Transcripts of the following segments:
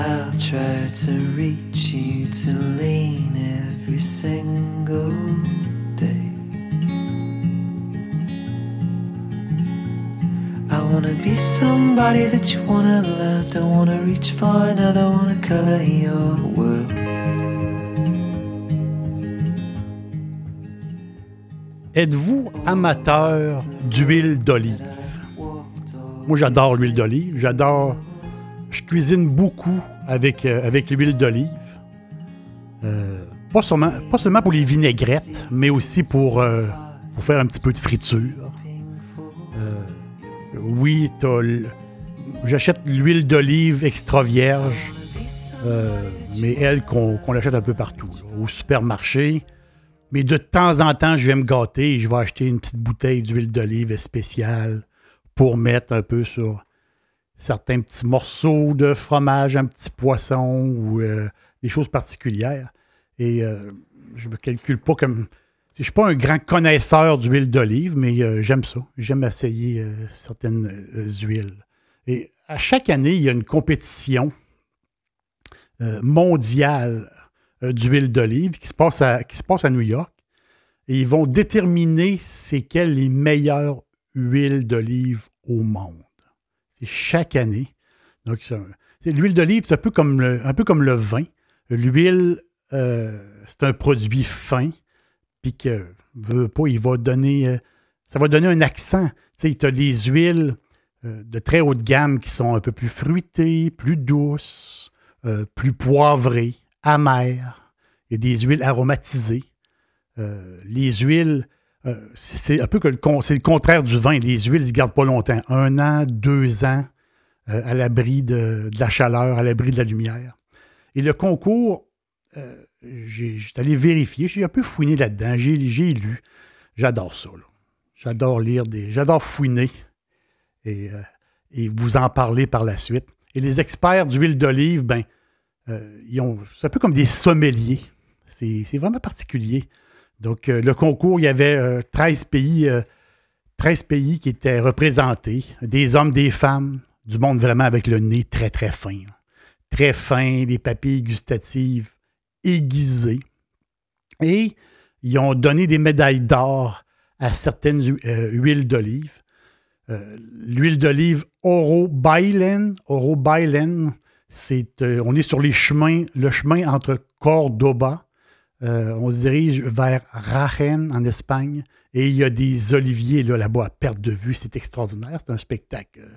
I'll try to reach you to lean every single day. I wanna be somebody that you wanna love. Don't wanna reach for another, wanna color your world. Êtes-vous amateur d'huile d'olive? Moi, j'adore l'huile d'olive. J'adore. Je cuisine beaucoup avec, euh, avec l'huile d'olive. Euh, pas, seulement, pas seulement pour les vinaigrettes, mais aussi pour, euh, pour faire un petit peu de friture. oui, j'achète l'huile d'olive extra vierge, mais elle qu'on l'achète un peu partout. Au supermarché, mais de temps en temps, je vais me gâter et je vais acheter une petite bouteille d'huile d'olive spéciale pour mettre un peu sur certains petits morceaux de fromage, un petit poisson ou euh, des choses particulières. Et euh, je ne me calcule pas comme. Je ne suis pas un grand connaisseur d'huile d'olive, mais euh, j'aime ça. J'aime essayer certaines huiles. Et à chaque année, il y a une compétition mondiale d'huile d'olive qui, se passe à, qui se passe à New York. Et ils vont déterminer c'est quelles les meilleures huiles d'olive au monde. Chaque année. Donc, l'huile d'olive, c'est un peu comme le, un peu comme le vin. L'huile, euh, c'est un produit fin, puis que, veut pas, il va donner, euh, ça va donner un accent. Tu sais, as des huiles de très haute gamme qui sont un peu plus fruitées, plus douces, plus poivrées, amère. Il y a des huiles aromatisées. Euh, les huiles, euh, c'est un peu que le, contraire du vin. Les huiles, ils ne gardent pas longtemps. Un an, deux ans, euh, à l'abri de, la chaleur, à l'abri de la lumière. Et le concours, j'ai allé vérifier, j'ai un peu fouiné là-dedans, j'ai lu. J'adore ça. J'adore lire des. J'adore fouiner et, et, vous en parler par la suite. Et les experts d'huile d'olive, ben, euh, c'est un peu comme des sommeliers. C'est vraiment particulier. Donc, euh, le concours, il y avait 13 euh, pays, 13 pays qui étaient représentés, des hommes, des femmes, du monde vraiment avec le nez très, très fin. Très fin, les papilles gustatives aiguisées. Et ils ont donné des médailles d'or à certaines huiles d'olive. L'huile d'olive Oro Bailen, Oro euh, on est sur les chemins, le chemin entre Cordoba. Euh, on se dirige vers Rachen en Espagne et il y a des oliviers là-bas à perte de vue. C'est extraordinaire. C'est un spectacle. Euh,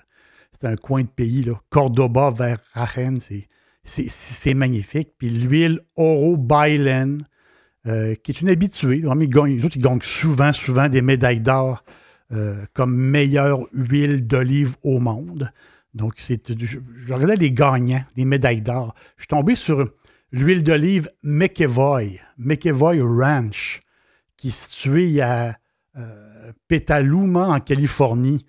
c'est un coin de pays. Là. Cordoba vers Rachen, c'est magnifique. Puis l'huile Oro Bailen, qui est une habituée. Ils gagnent, ils gagnent souvent, souvent des médailles d'or comme meilleure huile d'olive au monde. Donc, c'est, je, regardais les gagnants, les médailles d'or. Je suis tombé sur l'huile d'olive McEvoy, McEvoy Ranch, qui est située à euh, Petaluma, en Californie,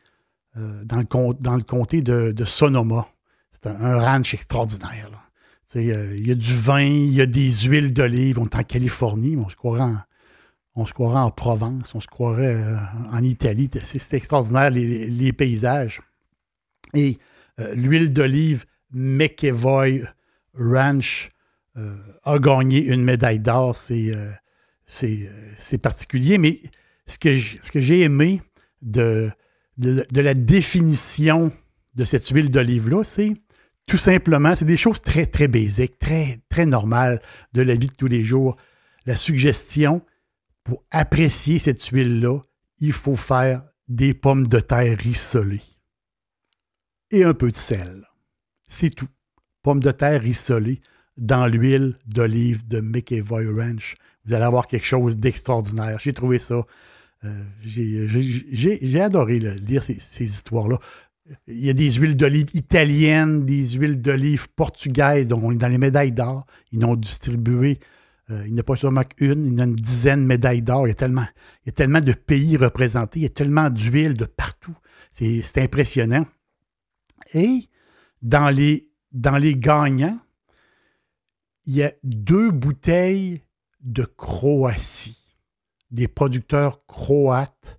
euh, dans, le, comté de, Sonoma. C'est un, ranch extraordinaire. Euh, il y a du vin, il y a des huiles d'olive. On est en Californie, mais on se croirait en, Provence, on se croirait en Italie. C'est, extraordinaire, les, les, paysages. Et l'huile d'olive McEvoy Ranch euh, a gagné une médaille d'or. Euh, c'est particulier. Mais ce que j'ai aimé de, de, la définition de cette huile d'olive-là, c'est tout simplement, c'est des choses très, très basiques, très, très normales de la vie de tous les jours. La suggestion, pour apprécier cette huile-là, il faut faire des pommes de terre rissolées et un peu de sel. C'est tout. Pommes de terre rissolées dans l'huile d'olive de McEvoy Ranch. Vous allez avoir quelque chose d'extraordinaire. J'ai trouvé ça Euh, j'ai adoré lire ces, histoires-là. Il y a des huiles d'olive italiennes, des huiles d'olive portugaises, donc on est dans les médailles d'or. Ils ont distribué, euh, il n'y a pas seulement qu'une, il y a une dizaine de médailles d'or. Il, y a tellement, il y a tellement de pays représentés, il y a tellement d'huile de partout. C'est impressionnant. Et dans les, dans les gagnants, il y a deux bouteilles de Croatie, des producteurs croates.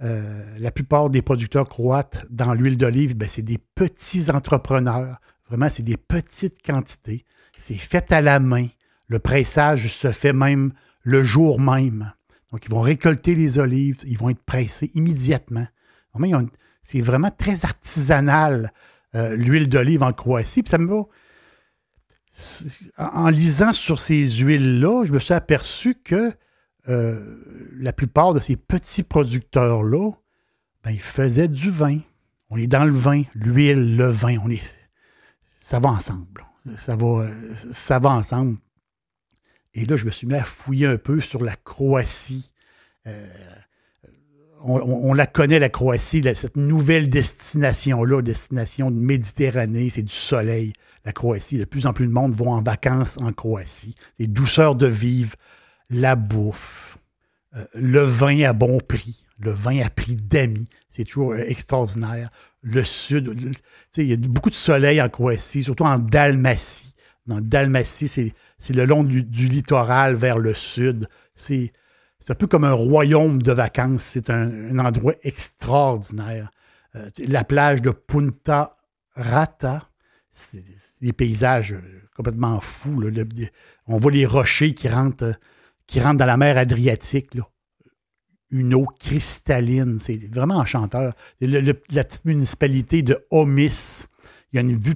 Euh, la plupart des producteurs croates dans l'huile d'olive, ben, c'est des petits entrepreneurs. Vraiment, c'est des petites quantités. C'est fait à la main. Le pressage se fait même le jour même. Donc, ils vont récolter les olives, ils vont être pressés immédiatement. C'est vraiment très artisanal, euh, l'huile d'olive en Croatie. Puis ça me en lisant sur ces huiles-là, je me suis aperçu que euh, la plupart de ces petits producteurs-là, ben, ils faisaient du vin. On est dans le vin, l'huile, le vin, on est, ça va ensemble. Ça va, ça va ensemble. Et là, je me suis mis à fouiller un peu sur la Croatie. Euh, on, la connaît, la Croatie, cette nouvelle destination-là, destination de Méditerranée, c'est du soleil, la Croatie. De plus en plus de monde vont en vacances en Croatie. C'est douceur de vivre, la bouffe, euh, le vin à bon prix, le vin à prix d'amis. C'est toujours euh, extraordinaire. Le sud, il y a beaucoup de soleil en Croatie, surtout en Dalmatie. Dans Dalmatie, c'est le long du, littoral vers le sud. C'est c'est un peu comme un royaume de vacances. C'est un, endroit extraordinaire. Euh, la plage de Punta Rata, c'est des paysages euh, complètement fous. on voit les rochers qui rentrent, euh, qui rentrent dans la mer Adriatique. Une eau cristalline. C'est vraiment enchanteur. la petite municipalité de Omis, il y a une vue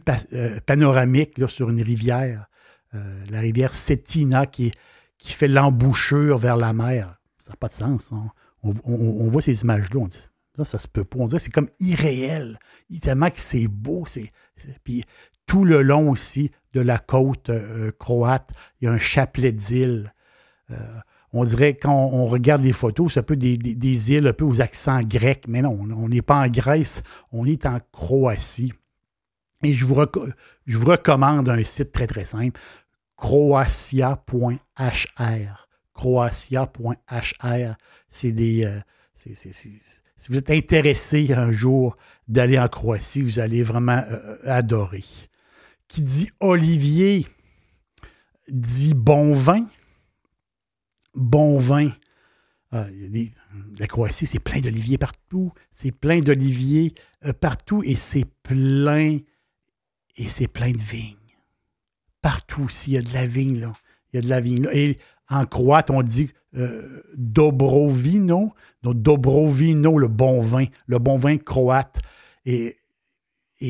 panoramique sur une rivière, la rivière Cetina, qui, fait l'embouchure vers la mer. Ça n'a pas de sens. Hein. On, voit ces images-là, on dit ça, ça se peut pas. On c'est comme irréel. Tellement que c'est beau. C'est, puis tout le long aussi de la côte euh, croate, il y a un chapelet d'îles. Euh, on dirait, quand on, regarde les photos, c'est un peu des, îles un peu aux accents grecs, mais non, on n'est pas en Grèce, on est en Croatie. Et je vous, recommande un site très, très simple, croatia.hr croatia.hr. C'est des. Euh, si vous êtes intéressé un jour d'aller en Croatie, vous allez vraiment euh, euh, adorer. Qui dit Olivier dit bon vin. Bon vin. Ah, la Croatie, c'est plein d'oliviers partout. C'est plein d'oliviers partout et c'est plein et c'est plein de vignes. Partout, s'il y a de la vigne, là, il y a de la vigne. Et en croate, on dit euh, Dobrovino. Donc, Dobrovino, le bon vin, le bon vin croate. Et,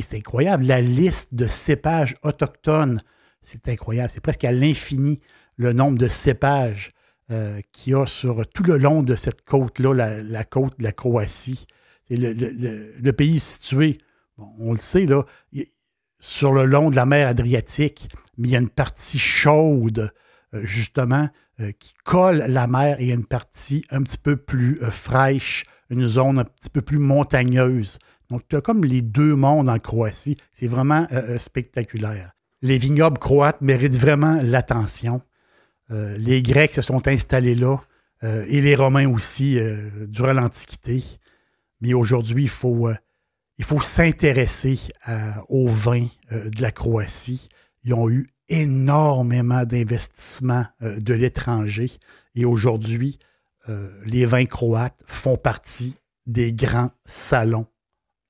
c'est incroyable. La liste de cépages autochtones, c'est incroyable. C'est presque à l'infini le nombre de cépages euh, qu'il y a sur tout le long de cette côte-là, la, côte de la Croatie. C'est le, pays situé, on le sait, là, sur le long de la mer Adriatique, mais il y a une partie chaude, euh, justement, euh, qui colle la mer et une partie un petit peu plus fraîche, une zone un petit peu plus montagneuse. Donc, tu as comme les deux mondes en Croatie. C'est vraiment euh, spectaculaire. Les vignobles croates méritent vraiment l'attention. les Grecs se sont installés là et les Romains aussi durant l'Antiquité. Mais aujourd'hui, il faut, il faut s'intéresser aux vins de la Croatie. Ils ont eu énormément d'investissements euh, de l'étranger. Et aujourd'hui, euh, les vins croates font partie des grands salons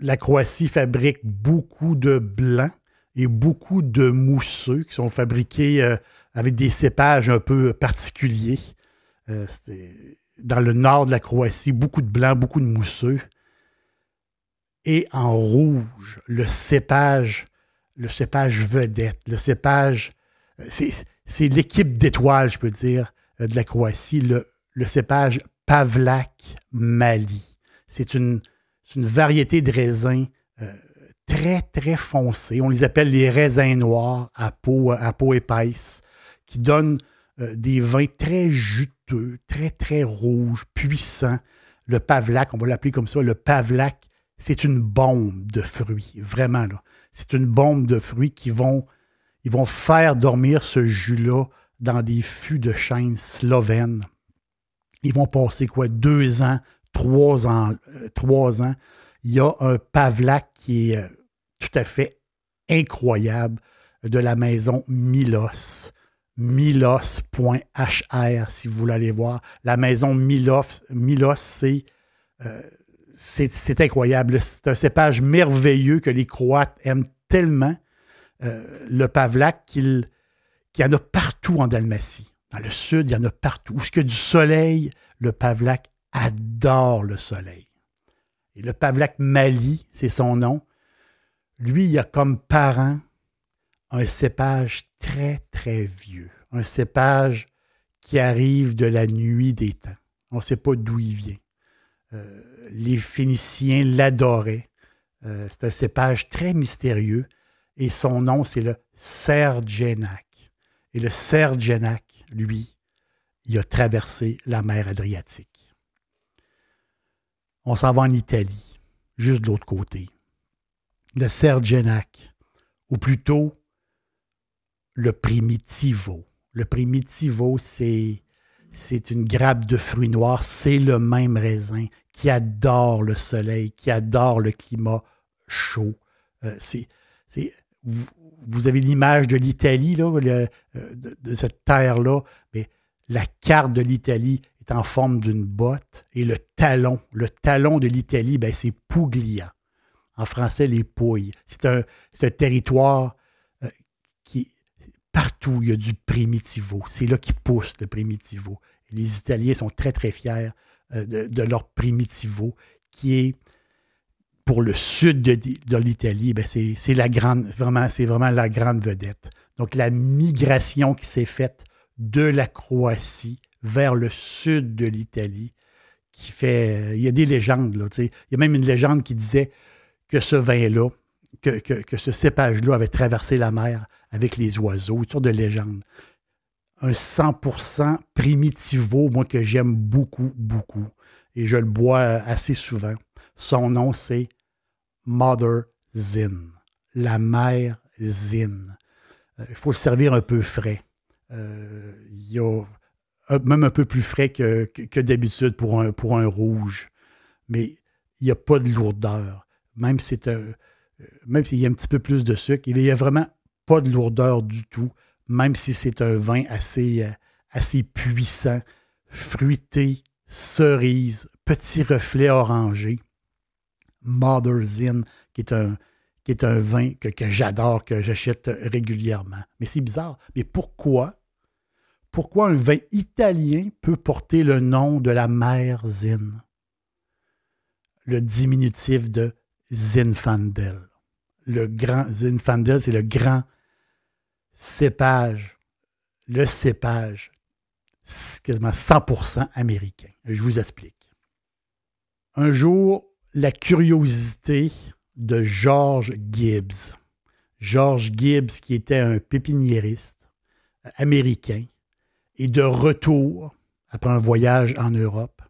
la Croatie fabrique beaucoup de blancs et beaucoup de mousseux qui sont fabriqués euh, avec des cépages un peu particuliers. Euh, dans le nord de la Croatie, beaucoup de blancs, beaucoup de mousseux. Et en rouge, le cépage, le cépage vedette, le cépage, euh, c'est l'équipe d'étoiles, je peux dire, de la Croatie, le, le cépage Pavlak Mali. C'est une, une, variété de raisins euh, très, très foncés. On les appelle les raisins noirs à peau, épaisse, qui donnent des vins très juteux, très, très rouges, puissants. Le Pavlak, on va l'appeler comme ça, le Pavlak c'est une bombe de fruits, vraiment. C'est une bombe de fruits qui vont, ils vont faire dormir ce jus-là dans des fûts de chêne slovènes. Ils vont passer quoi, deux ans, trois ans, euh, trois ans. Il y a un Pavlak qui est euh, tout à fait incroyable de la maison Milos. Milos.hr, si vous voulez aller voir. La maison Milos, Milos c'est euh, c'est incroyable. C'est un cépage merveilleux que les Croates aiment tellement, le Pavlak, qu'il y en a partout en Dalmatie. Dans le sud, il y en a partout. Où est-ce que du soleil, le Pavlak adore le soleil. Et le Pavlak Mali, c'est son nom, lui, il a comme parent un cépage très, très vieux. Un cépage qui arrive de la nuit des temps. On ne sait pas d'où il vient. Euh, les Phéniciens l'adoraient. Euh, c'est un cépage très mystérieux et son nom, c'est le Sergenac. Et le Sergenac, lui, il a traversé la mer Adriatique. On s'en va en Italie, juste de l'autre côté. Le Sergenac, ou plutôt le Primitivo. Le Primitivo, c'est une grappe de fruits noirs, c'est le même raisin qui adore le soleil, qui adore le climat chaud. Euh, vous, avez l'image de l'Italie, euh, de, cette terre-là, mais la carte de l'Italie en forme d'une botte et le talon, le talon de l'Italie, ben, c'est Puglia. En français, les Pouilles. C'est un, un territoire euh, qui, partout, il y a du primitivo. C'est là qui pousse le primitivo. les Italiens sont très, très fiers euh, de, leur primitivo, qui est pour le sud de, l'Italie, ben c'est vraiment, c'est vraiment la grande vedette. Donc la migration qui s'est faite de la Croatie vers le sud de l'Italie, qui fait, il y a des légendes là, il y a même une légende qui disait que ce vin-là, que, ce cépage-là avait traversé la mer avec les oiseaux, une sorte de légende. Un 100% primitivo, moi que j'aime beaucoup, beaucoup, et je le bois assez souvent. Son nom, c'est Mother Zin, la mère Zin. Euh, il faut le servir un peu frais. Euh, il y a même un peu plus frais que, d'habitude pour un, rouge. Mais il n'y a pas de lourdeur. Euh, même s'il y a un petit peu plus de sucre, il n'y a vraiment pas de lourdeur du tout, même si c'est un vin assez, euh, assez puissant, fruité, cerise, petit reflet orangé. Mother's Inn, qui est un, qui est un vin que, que j'adore, que j'achète régulièrement. Mais c'est bizarre. Mais pourquoi? Pourquoi un vin italien peut porter le nom de la mère Zin? Le diminutif de Zinfandel. Le grand Zinfandel, c'est le grand cépage. Le cépage, quasiment 100% américain. Je vous explique. Un jour, la curiosité de George Gibbs. George Gibbs, qui était un pépiniériste américain, est de retour après un voyage en Europe.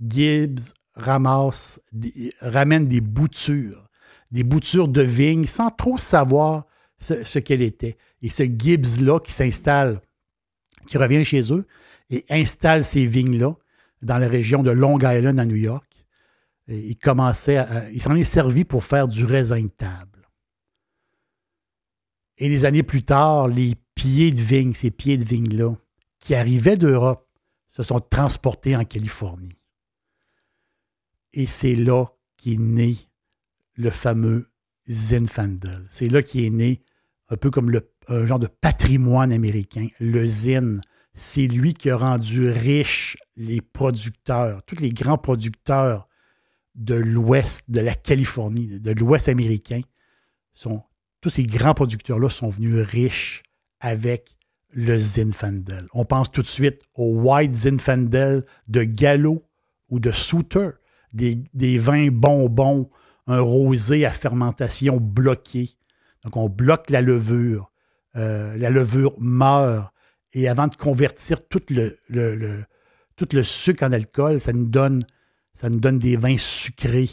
Gibbs ramasse, ramène des boutures, des boutures de vignes sans trop savoir ce, ce qu'elle était. Et ce Gibbs-là qui s'installe, qui revient chez eux et installe ces vignes-là dans la région de Long Island à New York. il commençait il s'en est servi pour faire du raisin de table. Et des années plus tard, les pieds de vigne, ces pieds de vigne-là, qui arrivaient d'Europe, se sont transportés en Californie. Et c'est là qu'est né le fameux Zinfandel. C'est là qu'est né un peu comme un genre de patrimoine américain. Le Zin, c'est lui qui a rendu riche les producteurs, tous les grands producteurs de l'ouest de la Californie, de l'ouest américain, tous ces grands producteurs-là sont venus riches avec le Zinfandel. On pense tout de suite au White Zinfandel de Gallo ou de Souter, des, des vins bonbons, un rosé à fermentation bloquée. Donc, on bloque la levure. Euh, la levure meurt. Et avant de convertir tout le, sucre en alcool, ça nous donne, ça nous donne des vins sucrés.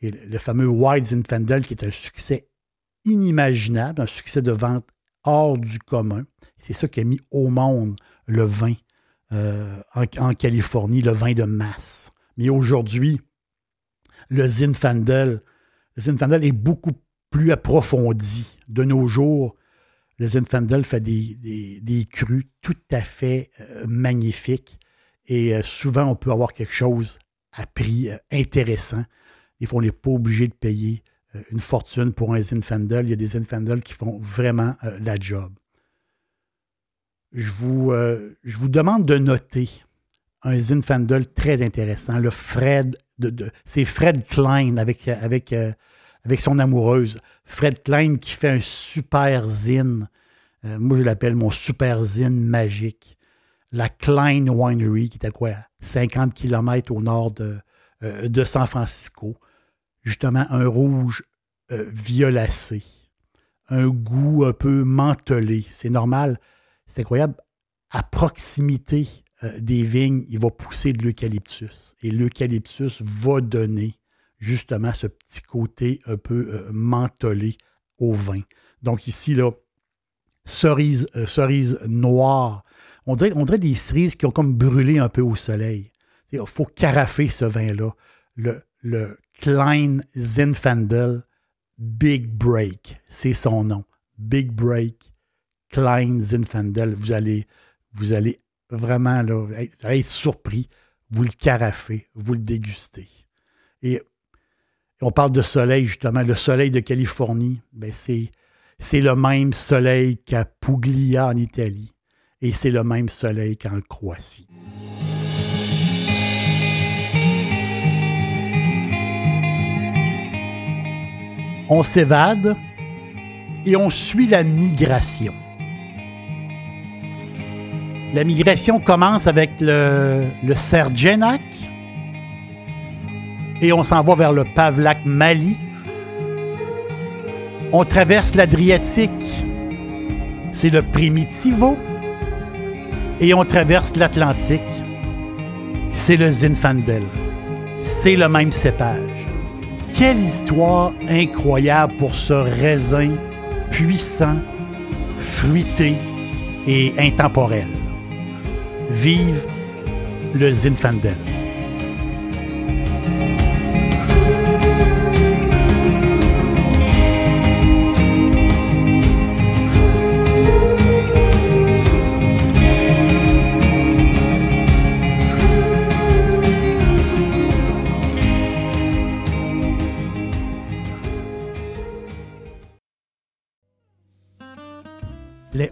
Et le, fameux White Zinfandel, qui est un succès inimaginable, un succès de vente hors du commun. C'est ça qui a mis au monde le vin euh, en, Californie, le vin de masse. Mais aujourd'hui, le Zinfandel, le Zinfandel est beaucoup plus approfondi. De nos jours, le Zinfandel fait des, crus tout à fait euh, magnifiques. Et euh, souvent, on peut avoir quelque chose à prix intéressant. Des on n'est pas obligé de payer une fortune pour un Zinfandel. Il y a des Zinfandel qui font vraiment la job je vous, euh, je vous demande de noter un Zinfandel très intéressant, le Fred, de, c'est Fred Klein avec, avec, euh, avec son amoureuse. Fred Klein qui fait un super zine. Euh, moi, je l'appelle mon super zine magique. La Klein Winery, qui est à quoi? 50 km au nord de, de San Francisco. Justement, un rouge violacé. Un goût un peu mentelé. C'est normal c'est incroyable. À proximité euh, des vignes, il va pousser de l'eucalyptus. Et l'eucalyptus va donner justement ce petit côté un peu euh, au vin. Donc ici, là, cerise, euh, cerise noire. On dirait, on dirait des cerises qui ont comme brûlé un peu au soleil. Il faut carafer ce vin-là. Le, le Klein Zinfandel Big Break, c'est son nom. Big Break Klein Zinfandel, vous allez, vous allez vraiment être, surpris. Vous le carafez, vous le dégustez. Et on parle de soleil, justement. Le soleil de Californie, ben c'est le même soleil qu'à Puglia en Italie. Et c'est le même soleil qu'en Croatie. On s'évade et on suit la migration. La migration commence avec le, le Sergenak et on s'en va vers le Pavlak Mali. On traverse l'Adriatique, c'est le Primitivo. Et on traverse l'Atlantique, c'est le Zinfandel. C'est le même cépage. Quelle histoire incroyable pour ce raisin puissant, fruité et intemporel. Vive le Zinfandel.